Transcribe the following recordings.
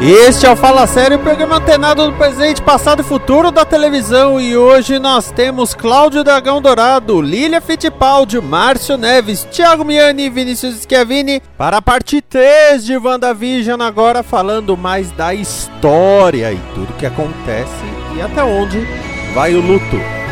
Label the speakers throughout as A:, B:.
A: Este é o Fala Sério, programa antenado do presente, passado e futuro da televisão. E hoje nós temos Cláudio Dragão Dourado, Lília Fittipaldi, Márcio Neves, Thiago Miani e Vinícius Schiavini para a parte 3 de WandaVision, agora falando mais da história e tudo que acontece e até onde vai o luto.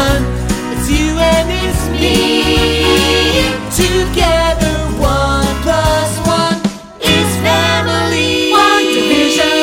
B: Sun. It's you and it's me. Together, one plus one is family. One division.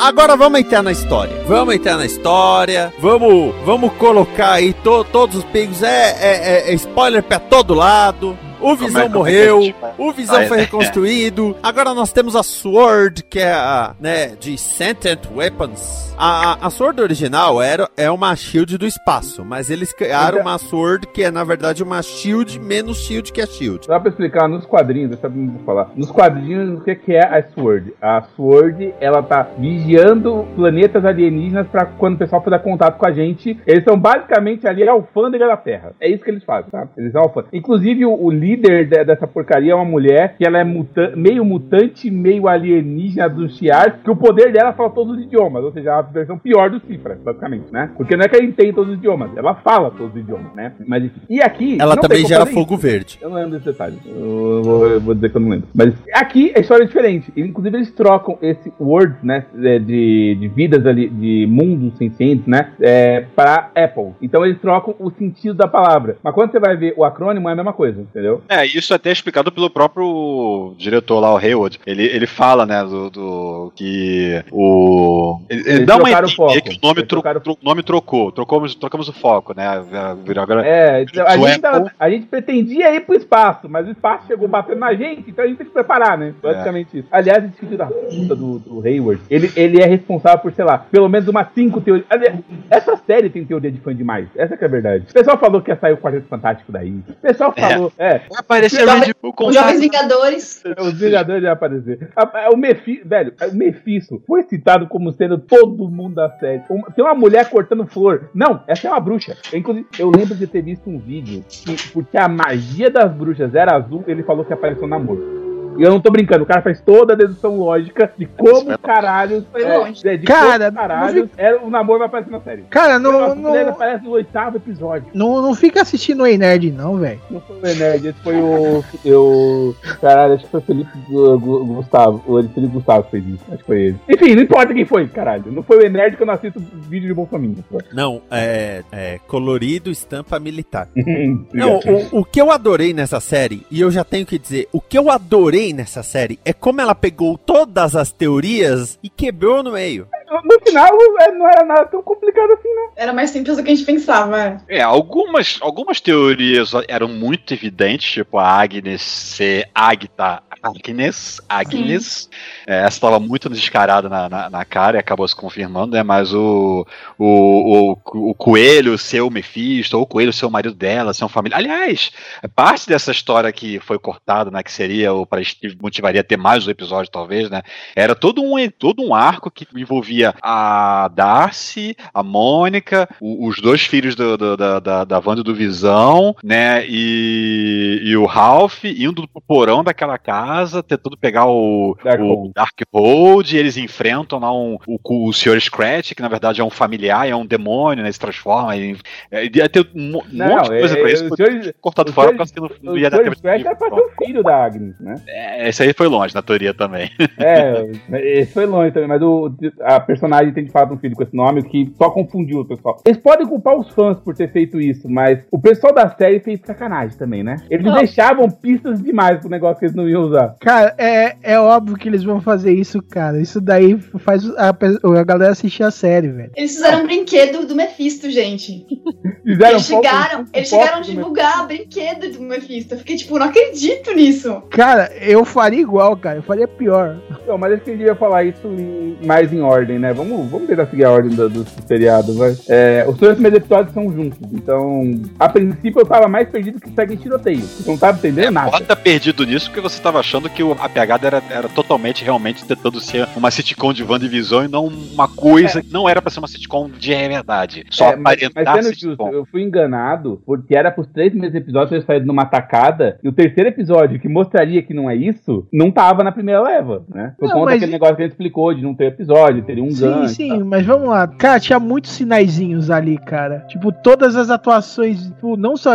A: Agora vamos entrar na história. Vamos entrar na história. Vamos, vamos colocar aí to- todos os pingos. É, é- é- é spoiler pra todo lado. O Visão
C: é- é que a
A: morreu, o Visão
C: Ah, é.
A: foi reconstruído. Agora nós temos a Sword, que é a, né, de Sentient Weapons. A, a, Sword original era, é uma shield do espaço, mas eles criaram uma Sword que é, na verdade, uma shield menos shield que a shield.
D: Dá pra explicar nos quadrinhos, deixa eu vou falar. Nos quadrinhos, o que que é a Sword? A Sword, ela tá vigiando planetas alienígenas pra quando o pessoal fizer contato com a gente. Eles são basicamente ali a alfândega da Terra. É isso que eles fazem, tá? Eles são alfândega. Inclusive, o, o líder de- dessa porcaria é uma mulher que ela é muta- meio mutante, meio alienígena do Shiar, que o poder dela fala todos os idiomas, ou seja, a versão pior do Cifra, basicamente, né? Porque não é que ela entende todos os idiomas, ela fala todos os idiomas, né? Mas enfim. E aqui.
A: Ela também gera fogo
D: isso.
A: verde.
D: Eu não lembro desse detalhe. Eu vou, eu vou dizer que eu não lembro. Mas aqui a história é diferente. Inclusive, eles trocam esse word, né? é, De, de vidas ali, de mundos sencientes, né? É, para Apple. Então eles trocam o sentido da palavra. Mas quando você vai ver o acrônimo, é a mesma coisa, entendeu?
C: É, isso até é explicado pelo próprio diretor lá, o Hayward. Ele, ele fala, né, do, do- que o. Ele, ele dá uma ideia que o nome, tro,
D: trocaram-
C: tro- nome trocou. Trocamos, trocamos o foco, né? Virou agora.
D: É, a, gente tava- a gente pretendia ir pro espaço, mas o espaço chegou batendo na gente, então a gente tem que preparar, né? Basicamente isso. Aliás, esse filho da puta do, do Hayward, ele, ele é responsável por, sei lá, pelo menos umas cinco teorias. Essa série tem teoria de fã demais. Essa que é a verdade. O pessoal falou que ia sair o Quarteto Fantástico daí. O pessoal
C: É.
D: falou, é.
C: Vai aparecer
D: Os
C: Red Bull
E: Os
C: com
E: Jovens Vingadores.
D: Os Vingadores iam aparecer. O Mephisto, velho, o Mephisto foi citado como sendo todo mundo da série. Tem uma mulher cortando flor. Não, essa é uma bruxa. Inclusive, eu lembro de ter visto um vídeo que, porque a magia das bruxas era azul, ele falou que apareceu namoro. Eu não tô brincando, o cara faz toda a dedução lógica de como caralho.
E: Foi longe.
D: É, de
F: Cara,
D: como caralho era, o namoro vai aparecer na série.
F: Cara, não,
D: Nossa,
F: não,
D: ele aparece no oitavo episódio.
F: não, não fica assistindo o Nerd, não, velho.
D: Não foi o Nerd, esse foi o. Eu. Caralho, acho que foi o Felipe Gu- Gu- Gustavo. O Felipe Gustavo que fez isso. Acho que foi ele. Enfim, não importa quem foi, caralho. Não foi o Nerd que eu não assisto vídeo de Bolsonaro.
A: Não, é, é colorido estampa militar. Não, o, o que eu adorei nessa série, e eu já tenho que dizer, o que eu adorei nessa série é como ela pegou todas as teorias e quebrou no meio.
D: No final é, não era nada tão complicado assim, né?
E: Era mais simples do que a gente pensava. é.
C: É, algumas, algumas teorias eram muito evidentes, tipo a Agnes ser Agta Agnes, Agnes. É, essa estava muito descarada na, na, na cara e acabou se confirmando, né? Mas o, o, o, o Coelho ser o Mephisto, ou o Coelho ser o marido dela, ser um família. Aliás, parte dessa história que foi cortada, né? Que seria o para motivaria ter mais um episódio, talvez, né? Era todo um, todo um arco que envolvia a Darcy, a Mônica, o- os dois filhos do, do- da, da, da Wanda e do Visão, né? E, e o Ralph indo pro porão daquela casa, tentando pegar o
D: Dark
C: o eles enfrentam lá um, o, o Sr. Scratch, que na verdade é um familiar, é um demônio, né? Se transforma. Em, é, ia ter um
D: Não,
C: monte de coisa
D: é-
C: pra isso.
D: o senhor-
C: cortado
D: o
C: fora
D: senhor-
C: por causa que não, não
D: O
C: ia dar
D: Sr.
C: tempo
D: Scratch era pra ser o filho da Agnes, né?
C: É, esse aí foi longe, na teoria também.
D: É, esse foi longe também, mas o, a personagem tem de fato um filho com esse nome, o que só confundiu o pessoal. Eles podem culpar os fãs por ter feito isso, mas o pessoal da série fez sacanagem também, né? Eles
F: Não.
D: deixavam pistas demais pro negócio que eles não iam usar.
F: Cara, é, é óbvio que eles vão fazer isso, cara. Isso daí faz a, a galera assistir a série, velho.
E: Eles fizeram um brinquedo do Mephisto, gente.
D: Fizeram
E: Eles
D: foto-
E: chegaram, eles
D: foto
E: chegaram a divulgar brinquedo do Mephisto. Eu fiquei tipo, não acredito nisso.
F: Cara, eu faria igual, cara. Eu faria pior.
D: Não, mas acho que a gente devia falar isso em- mais em ordem, né? Vamos, vamos tentar seguir a ordem do- dos seriados, vai. É, os dois primeiros episódios são juntos, então, a princípio eu tava mais perdido que segue em tiroteio. Você não tava entendendo nada.
C: Pode estar perdido nisso porque você estava achando que o- a pegada era, era totalmente, realmente, tentando ser uma sitcom de WandaVision e não uma coisa que não era pra ser uma sitcom de verdade. Só
D: É, mas,
C: aparentar
D: mas sendo justo,
C: sitcom.
D: Eu fui enganado porque era pros três primeiros episódios eles saíram numa tacada e o terceiro episódio que mostraria que não é isso, não tava na primeira leva, né? Por
F: Não,
D: conta
F: mas-
D: daquele negócio que a gente explicou de não ter episódio, teria um
F: sim,
D: gancho. e
F: sim,
D: tal.
F: mas vamos lá. Cara, tinha muitos sinaizinhos ali, cara. Tipo, todas as atuações, tipo, não só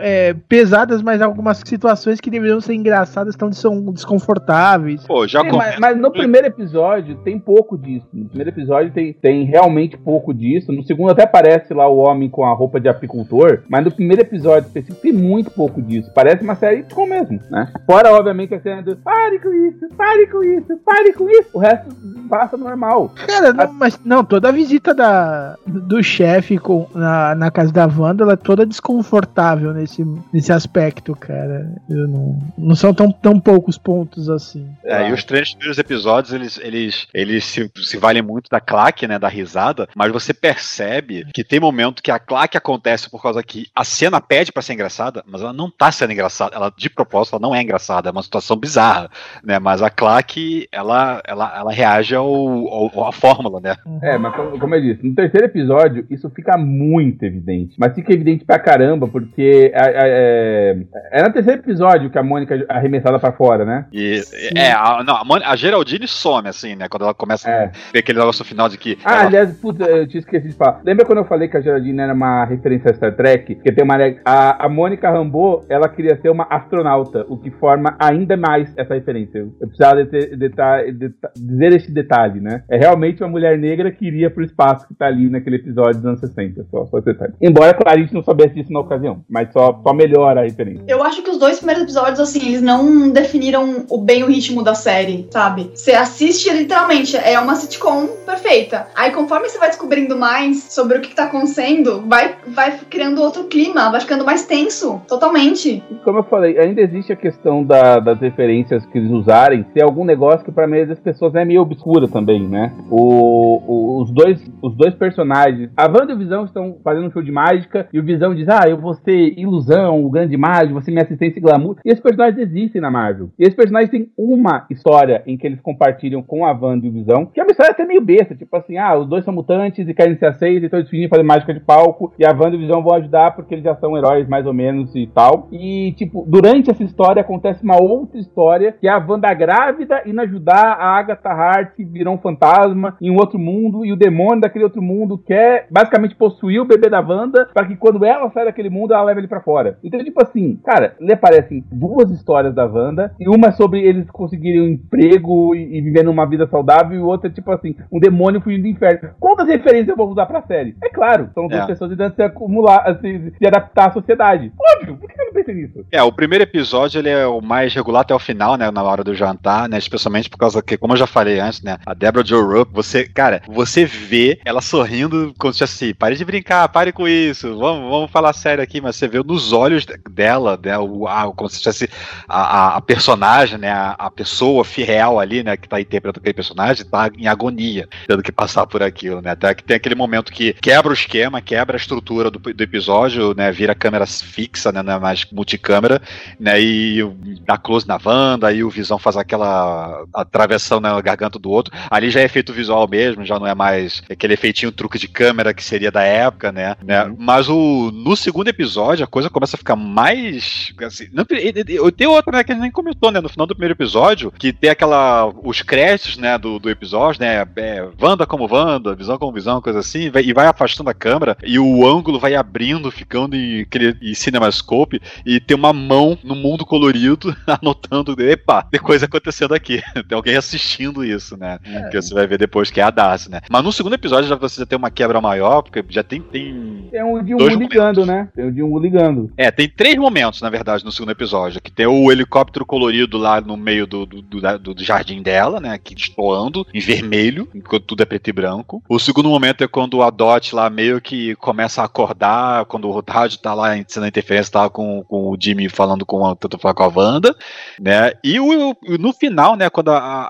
F: é, pesadas, mas algumas situações que deveriam ser engraçadas estão são desconfortáveis.
C: Pô, já
D: É, mas, mas no primeiro episódio tem pouco disso. No primeiro episódio tem, tem realmente pouco disso. No segundo até aparece lá o homem com a roupa de apicultor. Mas no primeiro episódio específico tem muito pouco disso. Parece uma série com mesmo, né? Fora, obviamente, a cena do pare com isso, pare com isso, pare com isso. O resto passa normal.
F: Cara, não, mas não, toda a visita da, do chefe na, na casa da Wanda, ela é toda desconfortável nesse, nesse aspecto, cara. Eu não, não são tão, tão poucos pontos assim.
C: É, e os três primeiros episódios, eles, eles, eles se, se valem muito da claque, né, da risada, mas você percebe que tem momento que a claque acontece por causa que a cena pede pra ser engraçada, mas ela não tá sendo engraçada, ela de propósito ela não é engraçada, é uma situação bizarra, né, mas a claque, ela, ela, ela reage ao, ao- à fórmula, né.
D: É, mas como, como eu disse, no terceiro episódio isso fica muito evidente. Mas fica evidente pra caramba, porque é, é, é no terceiro episódio que a Mônica é arremessada pra fora, né?
C: E, é, a, não, a, Mon- a Geraldine some, assim, né, quando ela começa
D: É.
C: a ver aquele negócio final de que
D: Ah,
C: ela-
D: aliás, puta, eu tinha esquecido de falar. Lembra quando eu falei que a Geraldine era uma referência a Star Trek? Porque tem uma. A, a Mônica Rambeau, ela queria ser uma astronauta, o que forma ainda mais essa referência. Eu, precisava de ter- deta- deta- dizer este detalhe, né? É realmente uma mulher negra que iria pro espaço que tá ali naquele episódio dos anos 60. Só, só detalhe. Embora, a gente não soubesse disso na ocasião, mas só, só melhora a referência.
E: Eu acho que os dois primeiros episódios, assim, eles não definiram o bem o ritmo da série, sabe? Você assiste literalmente, é uma sitcom perfeita. Aí conforme você vai descobrindo mais sobre o que, que tá acontecendo, vai, vai criando outro clima, vai ficando mais tenso, totalmente.
D: Como eu falei, ainda existe a questão da- das referências que eles usarem ser algum negócio que pra maioria das pessoas é meio também, né? O, o- os, dois, os dois personagens, a Wanda e o Visão estão fazendo um show de mágica e o Visão diz, ah, eu vou ser ilusão, o grande mágico, você minha assistência e glamour. E esses personagens existem na Marvel. E esses personagens têm uma história em que eles compartilham com a Wanda e o Visão, que é uma história até meio besta, tipo assim, ah, os dois são mutantes e querem ser aceitos, então eles fingem fazer mágica de palco e a Wanda e o Visão vão ajudar porque eles já são heróis mais ou menos e tal. E, tipo, durante essa história acontece uma outra história que é a Wanda grávida indo ajudar a Agatha Hart virou um fantasma em um outro mundo e o demônio daquele outro mundo quer basicamente possuir o bebê da Wanda para que quando ela sai daquele mundo ela leve ele pra fora. Então, tipo assim, cara, ele aparece em duas histórias da Wanda, e uma é sobre eles conseguirem um emprego e, e vivendo uma vida saudável, e outra é tipo assim, um demônio fugindo do inferno. Quantas referências eu vou usar pra série? É claro, são duas
C: É.
D: pessoas tentando se acumular, assim, se adaptar à sociedade. Óbvio, por que eu não pensei nisso?
C: É, o primeiro episódio ele é o mais regular até o final, né? Na hora do jantar, né? Especialmente por causa que, como eu já falei antes, né? A Deborah Jo Rupp, você, cara, você vê ela sorrindo como se assim, pare de brincar, pare com isso, vamos, vamos falar sério aqui, mas você vê nos olhos dela, né? O, a, como se fosse a, a- personagem, né? A, a pessoa fiel ali, né? Que tá interpretando aquele personagem, tá em agonia, tendo que passar por aquilo, né? Até que tem aquele momento que quebra o esquema, quebra a estrutura do, do episódio, né? Vira câmera fixa, né? É mais multicâmera, né? E dá close na Wanda, aí o Visão faz aquela atravessão na garganta do outro. Ali já é efeito visual mesmo, já não é mais aquele efeitinho truque de câmera que seria da época, né? né? Mas o, no segundo episódio a coisa começa a ficar mais. Assim, não, tem outra, né, que a gente nem comentou, né? No final do primeiro episódio, que tem aquela. os créditos, né, do, do episódio, né? É, Wanda como Wanda, visão como visão, coisa assim, e vai, e vai afastando a câmera, e o ângulo vai abrindo, ficando em, em cinemascope, e tem uma mão no mundo colorido anotando, epa, tem coisa acontecendo aqui. tem alguém assistindo isso, né? Que você vai ver depois que é a Darcy, né? Mas no segundo episódio já você já tem uma quebra maior, porque já tem. tem...
D: Tem um de um
C: Dois
D: ligando, né? Tem um de um ligando.
C: É, tem três momentos, na verdade, no segundo episódio. Que tem o helicóptero colorido lá no meio do, do, do- do jardim dela, né? Que destoando em vermelho, enquanto tudo é preto e branco. O segundo momento é quando a Dot lá meio que começa a acordar, quando o rádio tá lá sendo a interferência, tá com, com o Jimmy falando com a, tentando falar com a Wanda, né? E o, o- no final, né, quando a, a-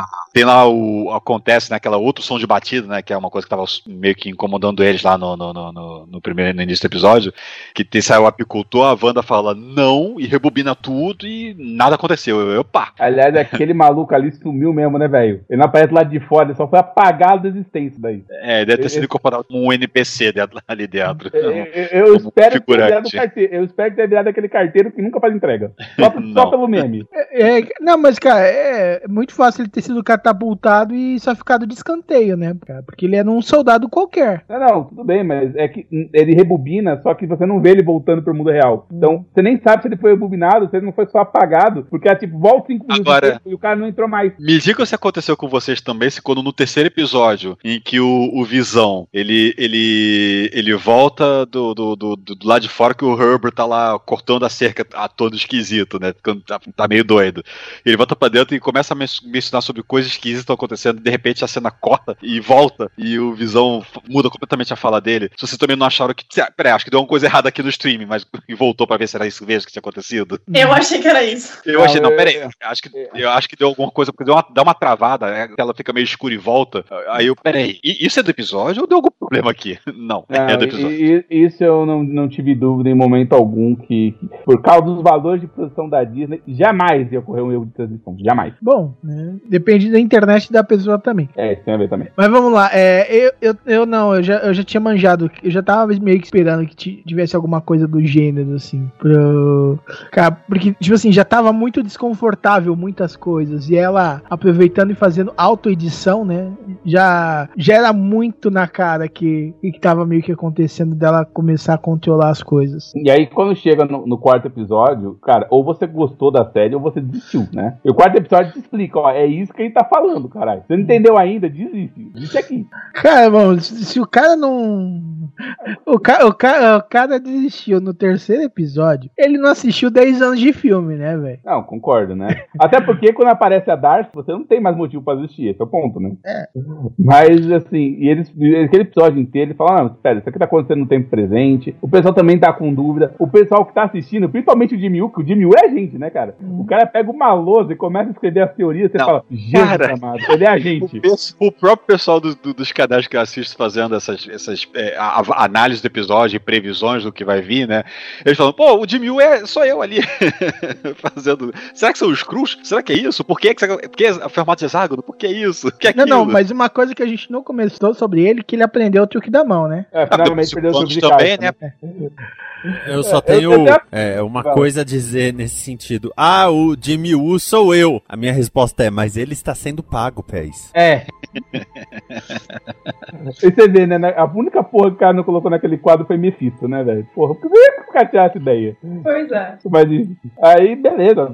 C: a- tem lá o. acontece né, aquela outro som de batida, né? Que é uma coisa que tava meio que incomodando eles lá no, no, no, no- no primeiro no início do episódio. Que tem, sai o apicultor, a Wanda fala não e rebobina tudo e nada aconteceu. Eu, opa!
D: Aliás, aquele maluco ali sumiu mesmo, né, velho? Ele não aparece lá de fora, ele só foi apagado da existência daí.
C: É, deve ter sido incorporado como um NPC dentro- ali dentro.
D: Eu, eu- eu
C: Como
D: espero que
C: figurante.
D: carteiro. Eu espero que tenha virado aquele carteiro que nunca faz entrega. Só, só pelo meme.
F: É, é, não, mas, cara, é muito fácil ele ter sido catapultado e só ficado de escanteio, né, cara? Porque ele era um soldado qualquer.
D: Não, não, tudo bem, mas é que hum, ele rebobina, só que você não vê ele voltando pro mundo real. Então, você nem sabe se ele foi rebobinado, se ele não foi só apagado, porque é tipo, volta cinco minutos
C: Agora-
D: e o cara não entrou mais.
C: Me diga se aconteceu com vocês também, se quando no terceiro episódio, em que o, o Visão, ele, ele, ele volta do, do, do, do do lado de fora que o Herbert tá lá cortando a cerca a todo esquisito, né? Tá, tá meio doido. Ele volta pra dentro e começa a men- mencionar sobre coisas esquisitas que estão acontecendo, de repente a cena corta e volta, e o Visão muda completamente a fala dele. Se vocês também não acharam que. Peraí, acho que deu uma coisa errada aqui no stream, mas e voltou pra ver se era isso mesmo que tinha acontecido.
E: Eu achei que era isso.
C: Eu
D: Não,
C: achei, não, peraí.
D: eu-
C: Acho que, eu acho que deu alguma coisa, porque deu uma, dá uma travada, né, ela fica meio escura e volta. Aí eu, peraí, isso é do episódio ou deu algum problema aqui? Não,
D: Não,
C: é do
D: e-
C: episódio.
D: e- isso eu não, não tive dúvida em momento algum que, que, por causa dos valores de produção da Disney, jamais ia ocorrer um erro de transmissão. Jamais.
F: Bom, né, depende da internet da pessoa também.
D: É, isso tem a ver também.
F: Mas vamos lá, é, eu, eu, eu não, eu já, eu já tinha manjado, eu já tava meio que esperando que ti- tivesse alguma coisa do gênero, assim, pro... Cara, porque, tipo assim, já tava muito desconfortável muitas coisas, e ela aproveitando e fazendo autoedição, né, já, já era muito na cara que, que tava meio que acontecendo dela começar a controlar as coisas.
D: E aí, quando chega no, no quarto episódio, cara, ou você gostou da série ou você desistiu, né? E o quarto episódio te explica, ó, é isso que ele tá falando, caralho. Você não entendeu ainda? Desiste. Desiste aqui.
F: Cara, mano, se, se o cara não. O, ca, o, ca, o cara desistiu no terceiro episódio, ele não assistiu 10 anos de filme, né, velho?
D: Não, concordo, né? Até porque quando aparece a Darcy, você não tem mais motivo pra assistir, esse é o ponto, né?
F: É.
D: Mas, assim, e eles, aquele episódio inteiro, ele fala, não, espera, isso aqui tá acontecendo no tempo presente, o pessoal também tá com dúvida, o pessoal que tá assistindo, principalmente o Jimmy Woo, que o Jimmy Woo é a gente, né, cara? O cara pega uma lousa e começa a escrever as teorias, você
C: Não,
D: fala, Jesus
C: cara.
D: amado, ele é a
C: O,
D: gente.
C: pes- o próprio pessoal do- do- dos canais que eu assisto fazendo essas, essas é, a- a- análise do episódio e previsões do que vai vir, né? Eles falam, pô, o Jimmy Woo é só eu ali fazendo. Será que são os crus? Será que é isso? Por que, que, por que é formato de hexágono? Por que é isso? Que é
F: Não, não, mas uma coisa que a gente não comentou sobre ele, que ele aprendeu o truque da mão, né?
D: É,
C: Ah,
D: finalmente
C: os
D: perdeu o jogo de
C: também,
D: carta,
C: né?
A: Eu só
D: eu
A: tenho é, uma coisa a dizer nesse sentido. Ah, o Jimmy Woo sou eu. A minha resposta é, mas ele está sendo pago, pés.
D: É. e você vê, né? A única porra que o cara não colocou naquele quadro foi Mephisto, né, velho? Porra, por que o cara tinha essa ideia?
E: Pois é.
D: Mas, aí, beleza.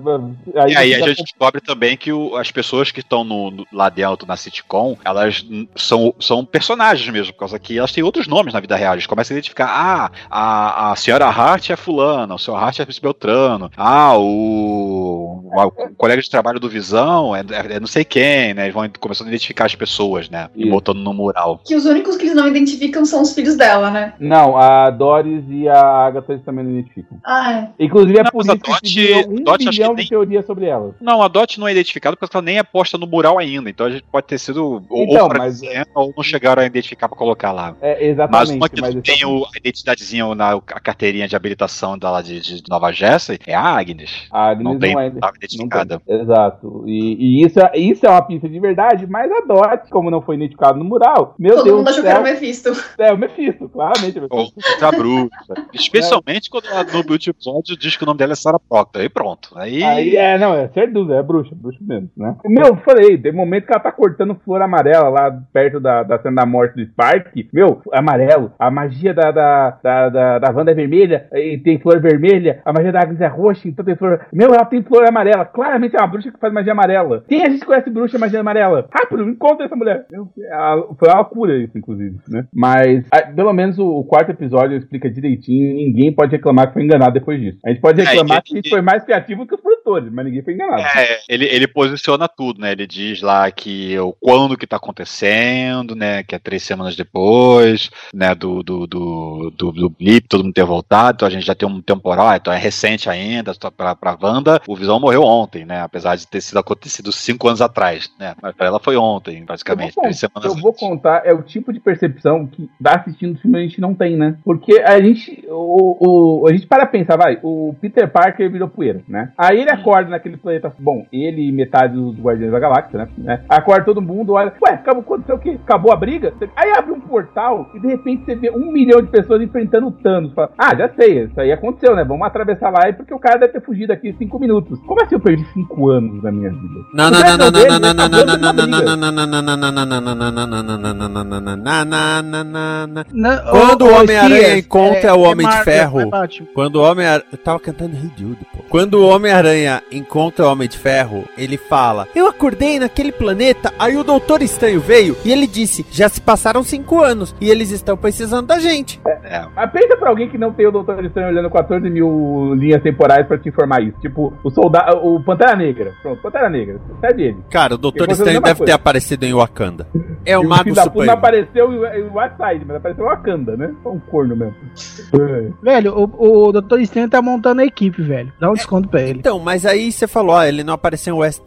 C: E aí a gente descobre também que o- as pessoas que estão no- no- lá dentro na sitcom, elas são, são personagens mesmo, por causa que elas têm outros nomes na vida real. Eles começam a identificar, ah, a, a senhora Hart é fulana, o senhor Hart é Beltrano, ah, o, o colega de trabalho do Visão é, é- é não sei quem, né? Eles vão começando a identificar as pessoas, né? E botando no mural.
E: Que os únicos que eles não identificam são os filhos dela, né?
D: Não, a Doris e a Agatha eles também não identificam.
E: Ah, é.
D: Inclusive, é
C: Não,
D: por
C: mas a
D: isso que
C: Dot-
D: criou um
C: Dot
D: bilhão
C: que
D: de
C: nem-
D: teorias sobre elas.
C: Não, a Dot não é identificada porque ela nem é posta no mural ainda. Então a gente pode ter sido ou,
D: Então,
C: ou
D: mas-
C: ou não chegaram a identificar pra colocar lá.
D: É,
C: Mas
D: exatamente.
C: uma que
D: mas
C: tem o, a identidadezinha na a carteirinha de habilitação dela de, de Nova Jersey é a Agnes.
D: A Agnes
C: Não
D: não,
C: tem,
D: é.
C: não
D: não
C: identificada.
D: tem. Exato. E, e isso, é- isso é uma pista de verdade, mas a Dot, como não foi identificado no mural, meu
E: Todo
D: Deus
E: mundo
D: do
E: achou que era
D: céu,
E: o Mephisto.
D: é o Mephisto, claramente. o
C: Ou outra bruxa. Especialmente quando ela, no episódio diz que o nome dela é Sarah Proctor. Aí pronto. Aí,
D: Aí é, não, é sem dúvida, é bruxa, bruxa mesmo, né? Meu, eu falei, tem momento que ela tá cortando flor amarela lá perto da, da cena da morte do Spark. Meu, amarelo, a magia da, da, da, da, da Wanda é vermelha e tem flor vermelha, a magia da Agnes é roxa, então tem flor. Meu, ela tem flor amarela, claramente é uma bruxa que faz magia amarela. Quem a gente conhece bruxa magia amarela? Rápido, encontra essa mulher. Meu, a- foi uma loucura isso, inclusive, né? Mas, a- pelo menos o, o quarto episódio explica direitinho ninguém pode reclamar que foi enganado depois disso. A gente pode
C: É,
D: reclamar
C: e-
D: que a gente
C: e-
D: foi mais criativo que os produtores, mas ninguém foi enganado.
C: É, ele, ele posiciona tudo, né? Ele diz lá que o quando que tá acontecendo, né? Que é três semanas depois, né? Do, do, do, do, do blip, todo mundo ter voltado, então a gente já tem um temporal, então é recente ainda, só pra, pra Wanda, o Visão morreu ontem, né? Apesar de ter sido acontecido cinco anos atrás, né? Mas pra ela foi ontem, praticamente,
D: Eu vou,
C: três
D: con-
C: semanas
D: eu vou contar, é o tipo de percepção que dá assistindo o filme a gente não tem, né? Porque a gente, o, o- a gente para pensar, vai, o Peter Parker virou poeira, né? Aí ele acorda naquele planeta, bom, ele e metade dos Guardiões da Galáxia, né? né? Acorda todo mundo, olha, ué, acabou, aconteceu o quê? Acabou a briga? Aí abre um portal e de repente você vê um milhão de pessoas enfrentando o Thanos. Fala, ah, já sei, isso aí aconteceu, né? Vamos atravessar lá, porque o cara deve ter fugido aqui em cinco minutos. Como assim eu perdi cinco anos da minha vida?
A: Não,
D: O
A: não, não,
D: Batman
A: não,
D: dele
A: não, não, não,
D: acabou
A: não, não,
D: de
A: não,
D: uma
A: não,
D: briga.
A: não, não, não, não, não, não, não, não, não, não, não, não, não, não, não, não, não, não, não.
F: Não,
A: Quando o Homem-Aranha encontra o Homem de Ferro.
F: é.
A: Quando o Homem Eu tava cantando Hey Jude, pô. Quando o Homem-Aranha encontra o Homem de Ferro, ele fala: Eu acordei naquele planeta, aí o Doutor Estranho veio e ele disse: Já se passaram cinco anos e eles estão precisando da gente.
D: Mas pensa pra alguém que não tem o Doutor Estranho olhando 14 mil linhas temporais pra te informar isso. Tipo, o soldado. O Pantera Negra. Pronto, Pantera Negra. Segue ele.
A: Cara, o Doutor Estranho deve
D: coisa.
A: ter aparecido em Wakanda. É o
D: E
A: Mago
D: puta não
A: Supremo.
D: apareceu em Whiteside, mas apareceu em Wakanda, né? Só um corno mesmo. É.
F: Velho, o, o Doutor Estranho tá montando a equipe, velho. Dá um desconto pra ele.
A: Então, mas aí você falou, ó, ele não apareceu em West,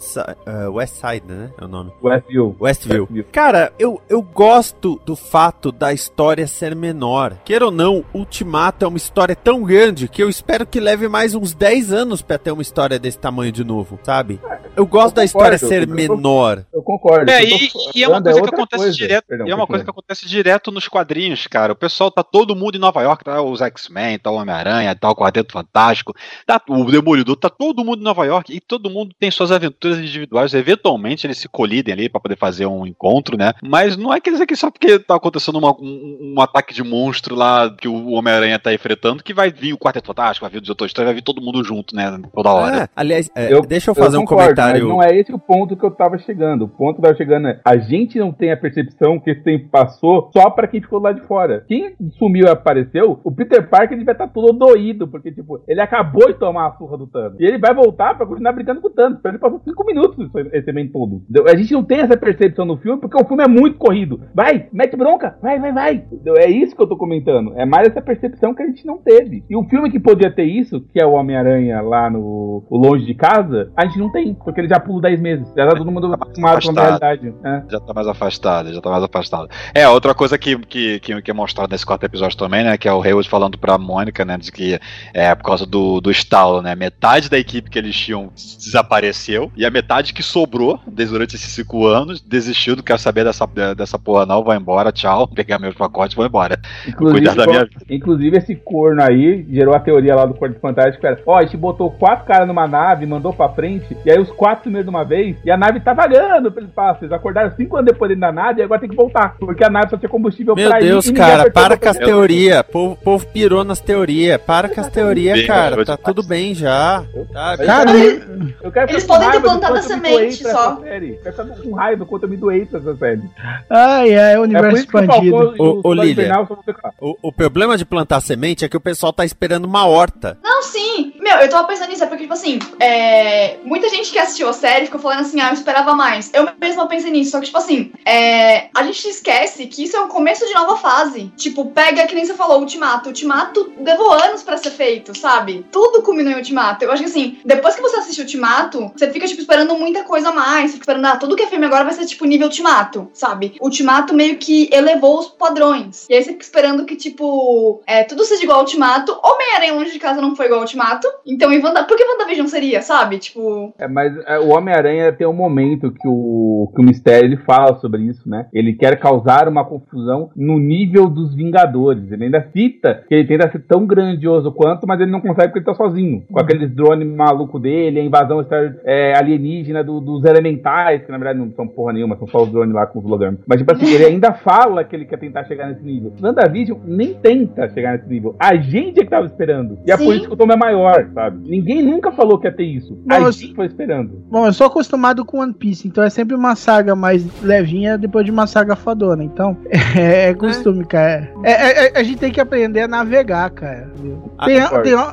A: West Side, né? É o nome.
D: Westview.
A: Westview.
D: Westview.
A: Cara, eu, eu gosto do fato da história ser menor. Queira ou não, Ultimato é uma história tão grande que eu espero que leve mais uns 10 anos pra ter uma história desse tamanho de novo, sabe? Eu gosto da história ser
D: eu-
A: menor.
D: Eu concordo.
C: É,
D: Eu tô
C: e, e é uma
D: falando,
C: coisa que
D: outra
C: acontece
D: coisa.
C: direto.
D: Perdão,
C: e é uma coisa que acontece direto nos quadrinhos, cara. O pessoal tá todo mundo em Nova York, tá os X-Men, tá o Homem-Aranha, tá o Quarteto Fantástico, tá o Demolidor, tá todo mundo em Nova York e todo mundo tem suas aventuras individuais. Eventualmente eles se colidem ali pra poder fazer um encontro, né? Mas não é quer dizer que só porque tá acontecendo uma- um, um ataque de monstro lá que o Homem-Aranha tá enfrentando que vai vir o Quarteto Fantástico, vai vir o Doutor Estranho, vai vir todo mundo junto, né? Toda hora.
A: Ah, aliás, é,
D: Eu-
A: deixa eu fazer um
D: concordo,
A: comentário.
D: Mas não é esse o ponto que eu tava chegando. O ponto que eu tava chegando é a gente não tem a percepção que esse tempo passou só pra quem ficou lá de fora. Quem sumiu e apareceu, o Peter Parker ele vai estar todo doído, porque, tipo, ele acabou de tomar a surra do Thanos. E ele vai voltar pra continuar brincando com o Thanos. Ele passou cinco minutos esse- evento todo. A gente não tem essa percepção no filme porque o filme é muito corrido. Vai, mete bronca, vai, vai, vai. Entendeu? É isso que eu tô comentando. É mais essa percepção que a gente não teve. E o filme que podia ter isso, que é o Homem-Aranha lá no longe de casa, a gente não tem, porque ele já pula 10 meses. Já tá todo mundo acostumado com a realidade. É.
C: Já tá mais afastado, já tá mais afastado. É, outra coisa que, que, que, é mostrado nesse quarto episódio também, né? Que é o Hayward falando pra Mônica, né? De que é por causa do, do estalo, né? Metade da equipe que eles tinham desapareceu e a metade que sobrou desde durante esses cinco anos desistiu, não quero saber dessa, dessa porra não, vai embora, tchau, pegar meus pacotes, vou embora. Vou cuidar da minha vida.
D: inclusive, esse corno aí gerou a teoria lá do Corpo Fantástico. Era, ó, a gente botou quatro caras numa nave, mandou pra frente, e aí os quatro sumiram de uma vez, e a nave tá vagando pelo espaço. Eles acordaram cinco anos depois dentro da nave e agora tem que voltar, porque a nave só tinha combustível
A: Meu
D: pra ir
A: Deus,
D: e ninguém
A: cara,
D: apertou
A: para
D: o
A: com as teorias. O povo, povo pirou nas teorias. Para com as teorias, cara. Tá tudo bem já. Tá,
F: Cara,
D: Eu quero
E: Eles podem ter
D: raiva do
E: plantado
D: quanto
E: a semente só.
D: essa série. Eu quero com raiva quanto eu me doei pra essa série.
F: ai, ai,
D: É por
F: universo
D: isso que o o
A: Lilia. O, o problema de plantar semente é que o pessoal tá esperando uma horta.
E: Não, sim. Meu, eu tava pensando nisso, é porque, tipo assim, é... muita gente que assistiu a série ficou falando assim, ah, eu esperava mais. Eu mesma pensei nisso, só que, tipo assim, é... a gente esquece que isso é um começo de nova fase. Tipo, pega, que nem você falou, Ultimato. Ultimato levou anos pra ser feito, sabe? Tudo culminou em Ultimato. Eu acho que, assim, depois que você assiste Ultimato, você fica, tipo, esperando muita coisa a mais. Você fica esperando, ah, tudo que é filme agora vai ser, tipo, nível Ultimato, sabe? Ultimato meio que elevou os padrões. E aí você fica esperando que, tipo, é, tudo seja igual ao Ultimato. Homem-Aranha Longe de Casa não foi igual ao Ultimato. Então, em Wanda... por que WandaVision seria, sabe? Tipo,
D: É, mas é, o Homem-Aranha tem um momento que o, que o Mistério ele fala sobre isso, né? Ele quer causar uma confusão no nível dos Vingadores. Ele ainda cita que ele tenta ser tão grandioso quanto, mas ele não consegue porque ele tá sozinho. Com aqueles drones maluco dele, a invasão é, alienígena do- dos elementais, que na verdade não são porra nenhuma, são só os drones lá com os hologramas. Mas, tipo assim, ele ainda fala que ele quer tentar chegar nesse nível. WandaVision nem tenta chegar nesse nível. A gente é que tava esperando. E é por
E: Sim.
D: isso que o tom é maior, sabe? Ninguém nunca falou que ia ter isso. A
F: Mas-
D: gente foi esperando.
F: Bom, eu sou acostumado com One Piece, então é sempre uma saga mais levinha depois de uma saga fodona. Então, é, é costume, cara. É, é- é- a gente tem que aprender a navegar, cara.
A: Ah,
F: Tem,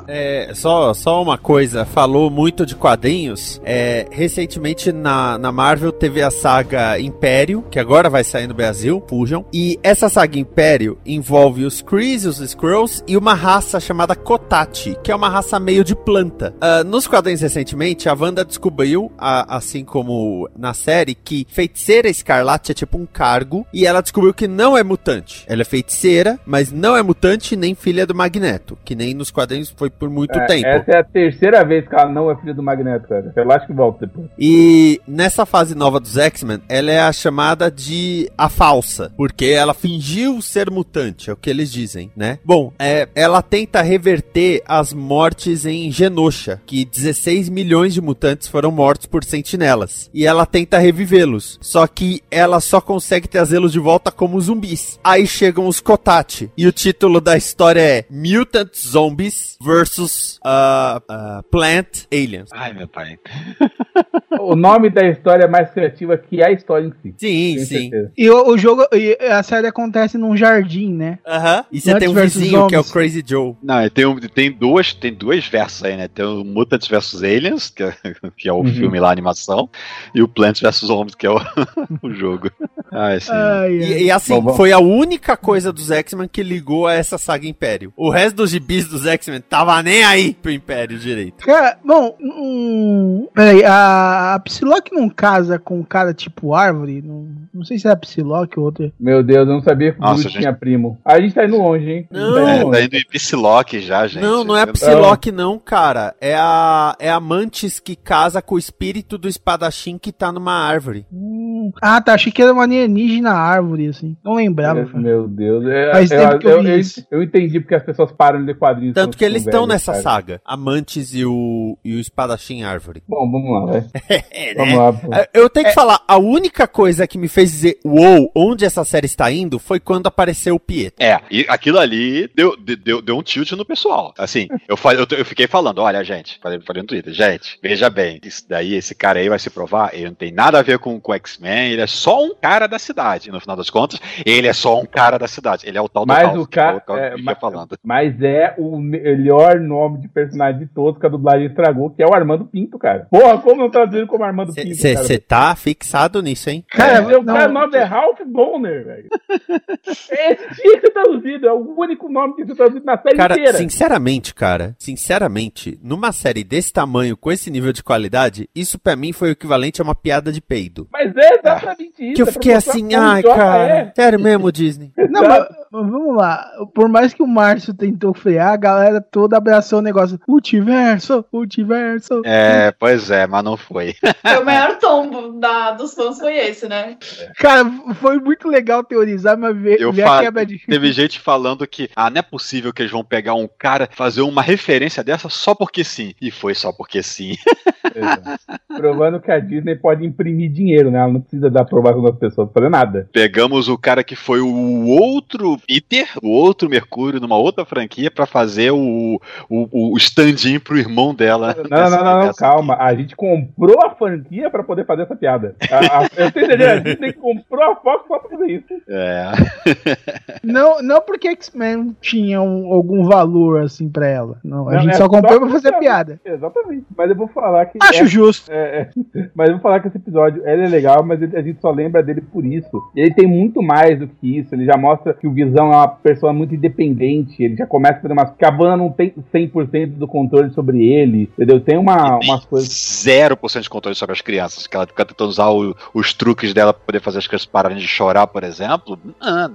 A: É, só, só uma coisa, falou muito de quadrinhos. É, recentemente na, na Marvel teve a saga Império, que agora vai sair no Brasil, fujam. E essa saga Império envolve os Krees, os Skrulls e uma raça chamada Kotati, que é uma raça meio de planta. Ah, nos quadrinhos recentemente, a Wanda descobriu, a- assim como na série, que feiticeira escarlate é tipo um cargo, e ela descobriu que não é mutante. Ela é feiticeira, mas não é mutante nem filha do Magneto, que nem nos quadrinhos foi por muito
D: É,
A: tempo.
D: Essa é a terceira vez que ela não é filha do Magneto, cara. Eu acho que volta depois.
A: E nessa fase nova dos X-Men, ela é a chamada de a falsa, porque ela fingiu ser mutante, é o que eles dizem, né? Bom, é, ela tenta reverter as mortes em Genosha, que 16 milhões de mutantes foram mortos por sentinelas, e ela tenta revivê-los, só que ela só consegue trazê-los de volta como zumbis. Aí chegam os Kotati, e o título da história é Mutant Zombies versus uh, uh, Plant Aliens.
C: Ai, meu pai.
D: O nome da história é mais criativa que a história em si.
A: Sim, sim.
D: certeza.
F: E o, o jogo, e a série acontece num jardim, né?
A: Aham. E você tem um vizinho que é o. Crazy Joe.
C: Não, tem, um- tem duas tem duas versos aí, né? Tem o Mutants vs Aliens, que é, que é o
D: Uhum.
C: filme lá, a animação, e o Plants vs Zombies, que é o, o jogo. Ai, sim.
F: Ai, ai.
A: E, e assim,
D: Bom, bom.
A: foi a única coisa dos X-Men que ligou a essa saga Império. O resto dos gibis dos X-Men tava nem aí pro Império direito.
F: Cara, bom, hum, peraí, a, a Psylocke não casa com um cara tipo árvore? Não, não sei se é a Psylocke ou outra.
D: Meu Deus, eu não sabia que o
C: Nossa,
D: Groot
C: gente.
D: tinha primo. A gente tá indo longe, hein?
A: Não.
D: tá
C: É,
D: indo
C: tá indo em Psylocke já, gente.
A: não, não é a Psylocke não, cara. É a, é a Mantis que casa com o espírito do espadachim que tá numa árvore.
F: Hum, ah, tá, achei que era uma alienígena árvore, assim. Não lembrava. cara.
D: Meu Deus. É,
F: Faz
D: eu,
F: tempo que eu
D: eu,
F: vi
D: eu-
F: isso.
D: eu entendi porque as pessoas param de ler quadrinhos.
A: Tanto que eles estão
D: velhos,
A: nessa
D: cara.
A: saga. A Mantis e o, e o espadachim árvore.
D: Bom, vamos lá, vai.
A: É,
D: Vamos lá. pô.
A: É, Eu tenho que falar, a única coisa que me fez dizer uou, onde essa série está indo foi quando apareceu o Pietro.
C: É, e aquilo ali deu, de- deu, deu um tilt no pessoal. Assim, eu, falei, eu, eu fiquei falando, olha, gente, falei, falei no Twitter, gente, veja bem, isso daí, esse cara aí vai se provar, ele não tem nada a ver com, com X-Men, tem, ele é só um cara da cidade. No final das contas, ele é só um cara da cidade. Ele é o tal do
D: Mas
C: House,
D: o cara-
C: que é o
D: é,
C: que ia
D: mas-
C: falando.
D: Mas é o melhor nome de personagem de todos que a dublagem estragou, que é o Armando Pinto, cara. Porra, como não traduziram como Armando Pinto, cara?
A: Você tá fixado nisso, hein?
D: Cara,
F: É,
D: o
F: não,
D: cara, o nome é Ralph Bonner, velho. Esse tinha que ser traduzido, é o único nome que ser traduzido na série
A: Cara,
D: inteira.
A: sinceramente, cara, sinceramente, numa série desse tamanho, com esse nível de qualidade, isso pra mim foi o equivalente a uma piada de peido.
D: Mas é exatamente isso.
A: Que eu
D: é pra
A: fiquei assim, ai, cara,
D: é.
A: sério mesmo, Disney.
F: Não, mas vamos lá. Por mais que o Márcio tentou frear, a galera toda abraçou o negócio. Multiverso, multiverso.
C: É, pois é, mas não foi.
E: Foi o maior tombo da, dos fãs foi esse, né?
F: Cara, foi muito legal teorizar, mas ver,
C: Eu
F: ver
C: fa-
F: a quebra de.
C: Teve gente falando que, ah, não é possível que eles vão pegar um cara, fazer uma referência dessa só porque sim. E foi só porque sim.
D: Exato. Provando que a Disney pode imprimir dinheiro, né? Ela não precisa da aprovação das pessoas pra fazer nada.
C: Pegamos o cara que foi o outro Peter, o outro Mercúrio, numa outra franquia, pra fazer o, o, o stand-in pro irmão dela.
D: Não, não,
C: nessa-
D: não, calma. A gente comprou a franquia pra poder fazer essa piada. A, a, eu tô entendendo, a Disney comprou a Fox só pra fazer isso.
C: É.
F: Não, não porque X-Men tinha um- algum valor assim pra ela. Não, a
D: Não,
F: gente
D: é
F: só comprou pra
D: só
F: fazer
D: pra-
F: piada.
D: Exatamente. Mas eu vou falar que.
F: Acho
D: é-
F: justo.
D: É, é. Mas eu vou falar que esse episódio ele é legal, mas ele- a gente só lembra dele por isso. Ele tem muito mais do que isso. Ele já mostra que o Visão é uma pessoa muito independente. Ele já começa a fazer umas. Que a Wanda não tem 100% do controle sobre ele. Entendeu? Tem uma, umas coisas.
C: 0% de controle sobre as crianças. Que ela fica tentando usar o- os truques dela pra poder fazer as crianças pararem de chorar, por exemplo. Ah,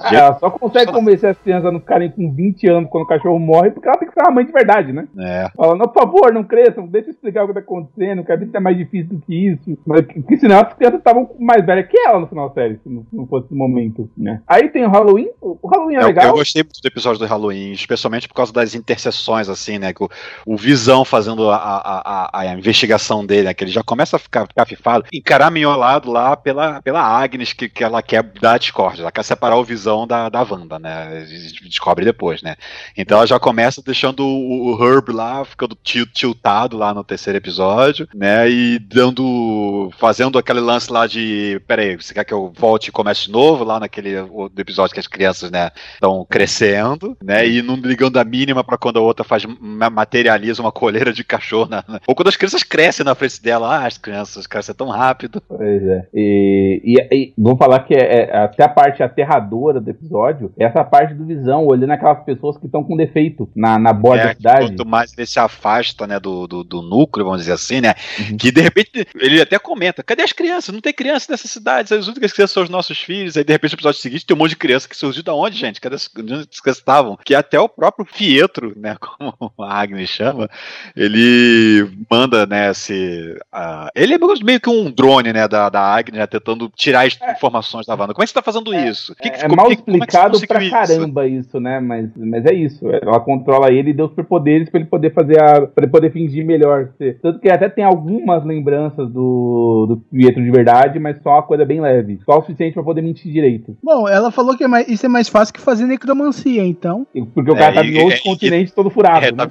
D: Ah, ela só consegue convencer as crianças a não ficarem com 20 anos quando o cachorro morre, porque ela tem que ser uma mãe de verdade, né?
C: é.
D: Fala, não, por favor, não cresçam, deixa eu explicar o que tá acontecendo, quero ver se é mais difícil do que isso. Mas, porque senão as crianças estavam mais velhas que ela no final da série, se não, se não fosse esse momento, né? Aí tem o Halloween, o o Halloween é,
C: É, eu-
D: legal.
C: Eu gostei muito do episódio do Halloween, especialmente por causa das interseções, assim, né? O, o Visão fazendo a, a, a, a investigação dele, né? Que ele já começa a ficar cafifado, encaraminholado lá pela, pela Agnes, que, que ela quer dar a discórdia, ela quer separar o Visão da, da Wanda, né? A gente descobre depois, né? Então ela já começa deixando o, o Herb lá, ficando til- tiltado lá no terceiro episódio, né? E dando. fazendo aquele lance lá de. Peraí, você quer que eu volte e comece de novo? Lá naquele outro episódio que as crianças, né? estão crescendo, né? E não ligando a mínima pra quando a outra faz ma- materializa uma coleira de cachorro, na- na- ou quando as crianças crescem na frente dela, ah, as crianças crescem tão rápido.
D: Pois é. E, e, e vamos falar que é, é até a parte aterradora do episódio, é essa parte do Visão, olhando aquelas pessoas que estão com defeito na, na borda
C: É,
D: da cidade.
C: Quanto mais ele se afasta, né, do, do, do núcleo, vamos dizer assim, né?
D: Uhum.
C: Que de repente ele até comenta: cadê as crianças? Não tem criança nessa cidade, as únicas crianças são os nossos filhos. Aí de repente no episódio seguinte tem um monte de criança que surgiu da onde, gente? Cadê as, onde estavam? Que até o próprio Pietro, né, como a Agnes chama, ele manda, né, esse. ah, ele é meio que um drone, né, da, da Agnes, né, tentando tirar as informações da Wanda. Como é que você tá fazendo isso? Que que
D: É
C: ficou-
D: mal
C: que- é
D: explicado
C: conseguiu
D: pra
C: isso?
D: caramba isso, né? Mas, mas é isso. Ela controla ele e deu superpoderes pra ele poder fazer a. pra ele poder fingir melhor. Tanto que até tem algumas lembranças do, do Pietro de verdade, mas só uma coisa bem leve. Só o suficiente pra poder mentir direito.
F: Bom, ela falou que é mais- isso é mais fácil que fazer necromancia, então.
D: E- Porque o
C: É,
D: cara tá
C: e-
D: em outro
C: e-
D: continente todo furado.
C: É,
D: né?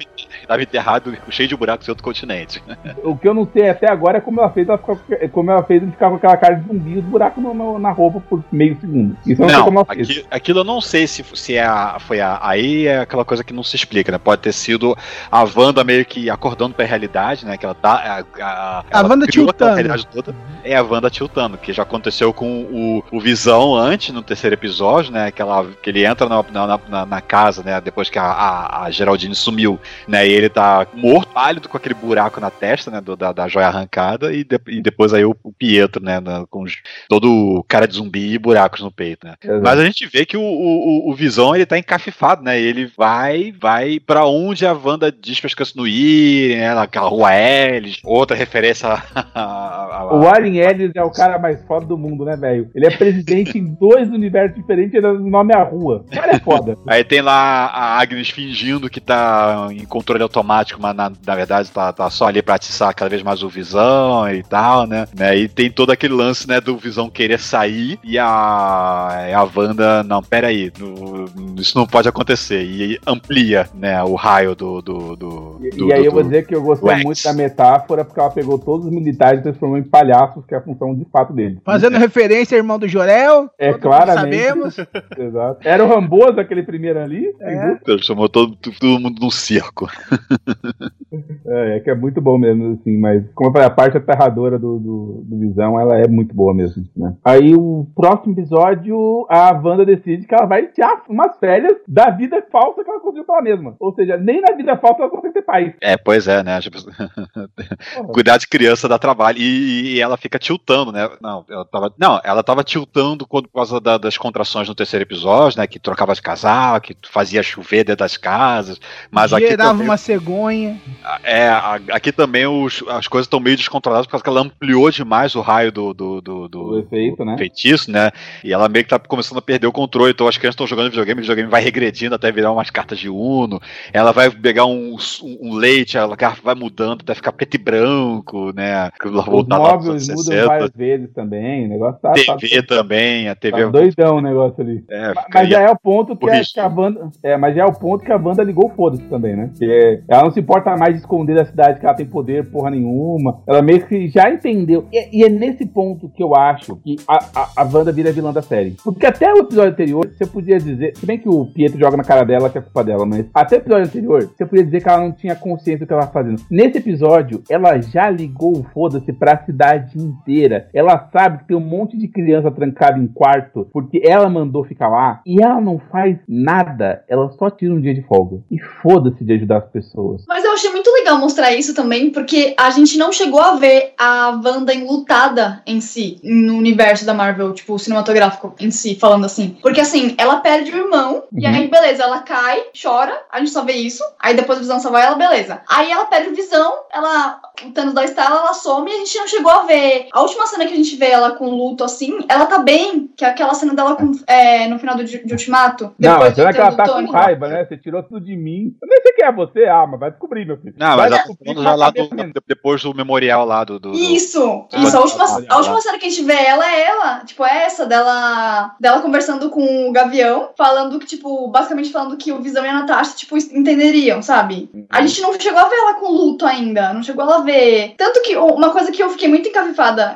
C: tava, enterrado, cheio de buracos em outro continente.
D: O que eu não sei até agora é como ela fez ela ficar, como ela fez ele ficar com aquela cara de zumbi e os buracos no- no- na roupa por meio segundo. Isso eu não, sei como
C: Não,
D: ela fez.
C: aqui- aquilo eu não sei se, se é a, foi a. Aí é aquela coisa que não se explica, né? Pode ter sido a Wanda meio que acordando pra realidade, né? Que ela tá. A, a,
F: A
C: ela
F: Wanda tiltando.
C: realidade toda. É a Wanda tiltando, que já aconteceu com o, o Visão antes, no terceiro episódio, né? Que, ela, que ele entra na, na, na- na casa, né? Depois que a, a, a Geraldine sumiu, né? E ele tá morto, pálido, com aquele buraco na testa, né? do- da, da joia arrancada, e, de- e depois aí o, o Pietro, né? na- com todo cara de zumbi e buracos no peito, né?
D: Exato.
C: Mas a gente vê que o, o, o Visão ele tá encafifado, né? Ele vai, vai pra onde a Wanda diz para as crianças não irem, né? Naquela rua Ellis, outra referência a, a- a-
D: O Warren Ellis é o cara mais foda do mundo, né, velho? Ele é presidente em dois universos diferentes e o nome é a rua. O cara é foda.
C: Aí tem lá a Agnes fingindo que tá em controle automático, mas na, na verdade tá, tá só ali pra atiçar cada vez mais o Visão e tal, né? né? E tem todo aquele lance, né, do Visão querer sair e a, a Wanda, não, pera aí, no- isso não pode acontecer. E amplia, né, o raio do... do, do,
D: E,
C: do-
D: e aí
C: do-
D: eu vou dizer que eu gostei muito da metáfora porque ela pegou todos os militares e transformou em palhaços que é a função de fato dele.
F: Fazendo referência ao irmão do Jorel.
D: É, claramente.
F: Sabemos.
D: Exato. Era o Ramboso, aquele primeiro ali.
F: É.
C: Ele chamou todo, todo mundo num circo.
D: É, é que é muito bom mesmo, assim, mas como eu falei, a parte aterradora do, do, do Visão, ela é muito boa mesmo, né? Aí o próximo episódio, a Wanda decide que ela vai tirar umas férias da vida falsa que ela construiu pra ela mesma. Ou seja, nem na vida falsa ela consegue ter paz.
C: É, pois é, né? Cuidar de criança dá trabalho. E, e ela fica tiltando, né? Não, ela tava, não, ela tava tiltando quando, por causa da- das contrações no terceiro episódio, né? Que trocava de casal, que fazia chover dentro das casas. Mas aqui
F: Gerava
C: também,
F: uma cegonha.
C: é, aqui também os- as coisas estão meio descontroladas por causa que ela ampliou demais o raio do, do, do, do-
D: efeito, né?
C: feitiço, né? E ela meio que tá começando a perder o controle. Então as crianças estão jogando videogame, o videogame vai regredindo até virar umas cartas de Uno. Ela vai pegar um, um leite, ela vai mudando até ficar preto e branco, né?
D: Os móveis mudam
C: 60.
D: várias vezes também. O negócio tá.
C: TV
D: tá,
C: também, a
D: tá
C: TV.
D: doidão o negócio ali.
C: é,
D: Mas- já é o ponto que, a, que a Wanda. É, mas já é o ponto que a Wanda ligou foda-se também, né? Porque ela não se importa mais de esconder da cidade que ela tem poder porra nenhuma. Ela meio que já entendeu. E, e é nesse ponto que eu acho que a, a, a Wanda vira vilã da série. Porque até o episódio anterior, você podia dizer. Se bem que o Pietro joga na cara dela que é culpa dela, mas até o episódio anterior, você podia dizer que ela não tinha consciência do que ela estava fazendo. Nesse episódio, ela já ligou o foda-se pra cidade inteira. Ela sabe que tem um monte de criança trancada em quarto porque ela mandou ficar lá e ela não faz nada. Ela só tira um dia de folga. E foda-se de ajudar as pessoas.
E: Mas eu achei muito legal mostrar isso também, porque a gente não chegou a ver a Wanda enlutada em si, no universo da Marvel, tipo, cinematográfico em si, falando assim. Porque assim, ela perde o irmão, e
D: Uhum.
E: aí, beleza, ela cai, chora, a gente só vê isso, aí depois a visão só vai ela, beleza. Aí ela perde o visão, ela. O Thanos da Estala, ela some e a gente não chegou a ver. A última cena que a gente vê ela com luto assim, ela tá bem, que é aquela cena dela com, é, no final do, de Ultimato.
D: Não,
E: depois
D: mas será
E: do
D: que ela
E: do
D: tá
E: Tony.
D: com raiva, né? Você tirou tudo de mim. Eu nem sei quem é você. Ah, mas vai descobrir, meu filho.
C: Não,
D: vai
C: mas ela tá
D: descobrir
C: já lá do, depois do memorial lá do. do- do-
E: Isso,
D: Ah,
E: isso. A última,
D: olha
E: a última cena que a gente vê ela é ela. Tipo, é essa dela, dela conversando com o Gavião, falando que, tipo, basicamente falando que o Visão e a Natasha, tipo, entenderiam, sabe?
D: Uhum.
E: A gente não chegou a ver ela com luto ainda. Não chegou a ver. Tanto que uma coisa que eu fiquei muito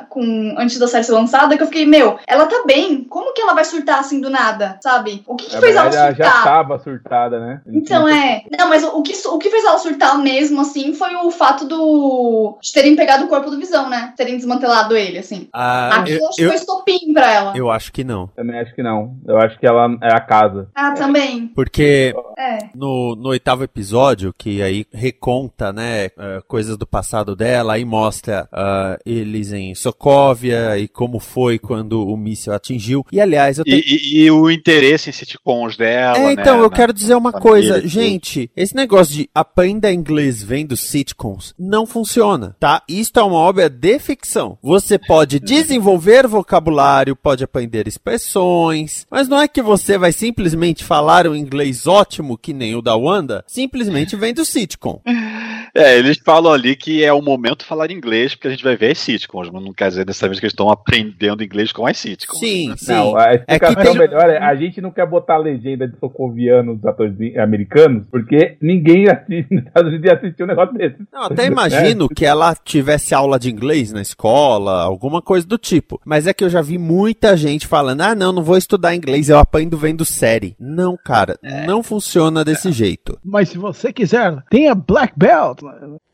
E: com antes da série ser lançada que eu fiquei, meu, ela tá bem. Como que ela vai surtar assim do nada? Sabe? O que, que fez ela
D: verdade, ela
E: surtar?
D: já tava surtada, né?
E: Então é. Não, mas o que, o que fez ela surtar mesmo, assim, foi o fato do. de terem pegado o corpo do Visão, né? Terem desmantelado ele, assim.
A: Ah,
E: Aquilo
A: eu,
E: acho que foi estopim pra ela.
A: eu acho que não.
D: Também acho que não. Eu acho que ela é a casa.
E: Ah, também.
A: Porque
E: É.
A: no, no oitavo episódio, que aí reconta, né, eh, coisas do passado dela, aí mostra ah, eles em Sokovia e como foi quando o míssil atingiu. E aliás, eu tenho.
C: E, e- e o interesse em sitcoms dela.
A: É, então,
C: né,
A: eu quero dizer uma coisa, gente, esse negócio de aprenda inglês vendo sitcoms não funciona, tá? Isto é uma obra de ficção. Você pode desenvolver vocabulário, pode aprender expressões, mas não é que você vai simplesmente falar um inglês ótimo que nem o da Wanda, simplesmente vendo sitcom.
C: É, eles falam ali que é o momento de falar inglês, porque a gente vai ver as sitcoms, mas não quer dizer necessariamente que eles estão aprendendo inglês com as sitcoms.
A: Sim, sim.
D: Não, a explicação
A: tem-
D: melhor é a gente não quer botar a legenda de socoviano dos atores americanos, porque ninguém assiste, nos Estados Unidos ia assistir um negócio desse.
A: Não, até imagino que ela tivesse aula de inglês na escola, alguma coisa do tipo. Mas é que eu já vi muita gente falando: ah, não, não vou estudar inglês, eu aprendo vendo série. Não, cara, não funciona desse jeito.
F: Mas se você quiser, tenha Black Belt.
G: mal äh,